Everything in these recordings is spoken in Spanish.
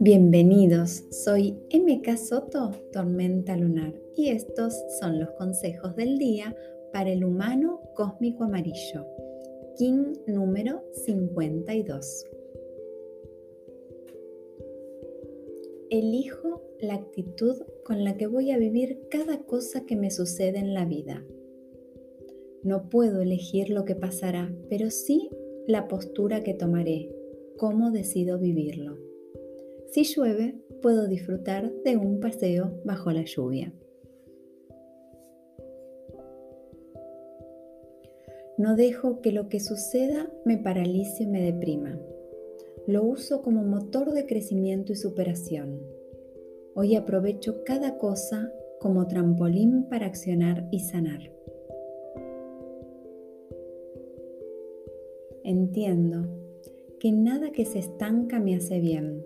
Bienvenidos, soy MK Soto, Tormenta Lunar, y estos son los consejos del día para el humano cósmico amarillo, King número 52. Elijo la actitud con la que voy a vivir cada cosa que me sucede en la vida. No puedo elegir lo que pasará, pero sí la postura que tomaré, cómo decido vivirlo. Si llueve, puedo disfrutar de un paseo bajo la lluvia. No dejo que lo que suceda me paralice o me deprima. Lo uso como motor de crecimiento y superación. Hoy aprovecho cada cosa como trampolín para accionar y sanar. Entiendo que nada que se estanca me hace bien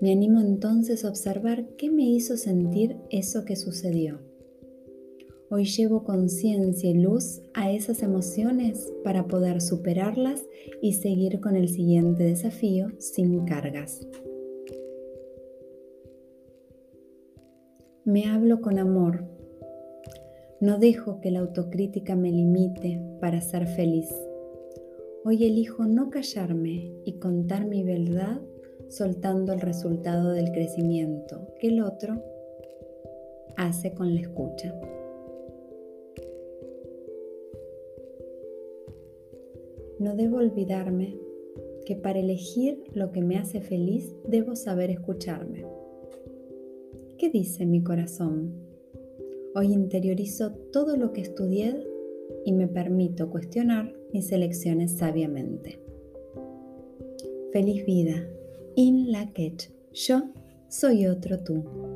me animo entonces a observar qué me hizo sentir eso que sucedió. Hoy llevo conciencia y luz a esas emociones para poder superarlas y seguir con el siguiente desafío sin cargas. Me hablo con amor. No dejo que la autocrítica me limite para ser feliz. Hoy elijo no callarme y contar mi verdad soltando el resultado del crecimiento que el otro hace con la escucha. No debo olvidarme que para elegir lo que me hace feliz debo saber escucharme. ¿Qué dice mi corazón? Hoy interiorizo todo lo que estudié y me permito cuestionar mis elecciones sabiamente. Feliz vida In la Yo soy otro tú.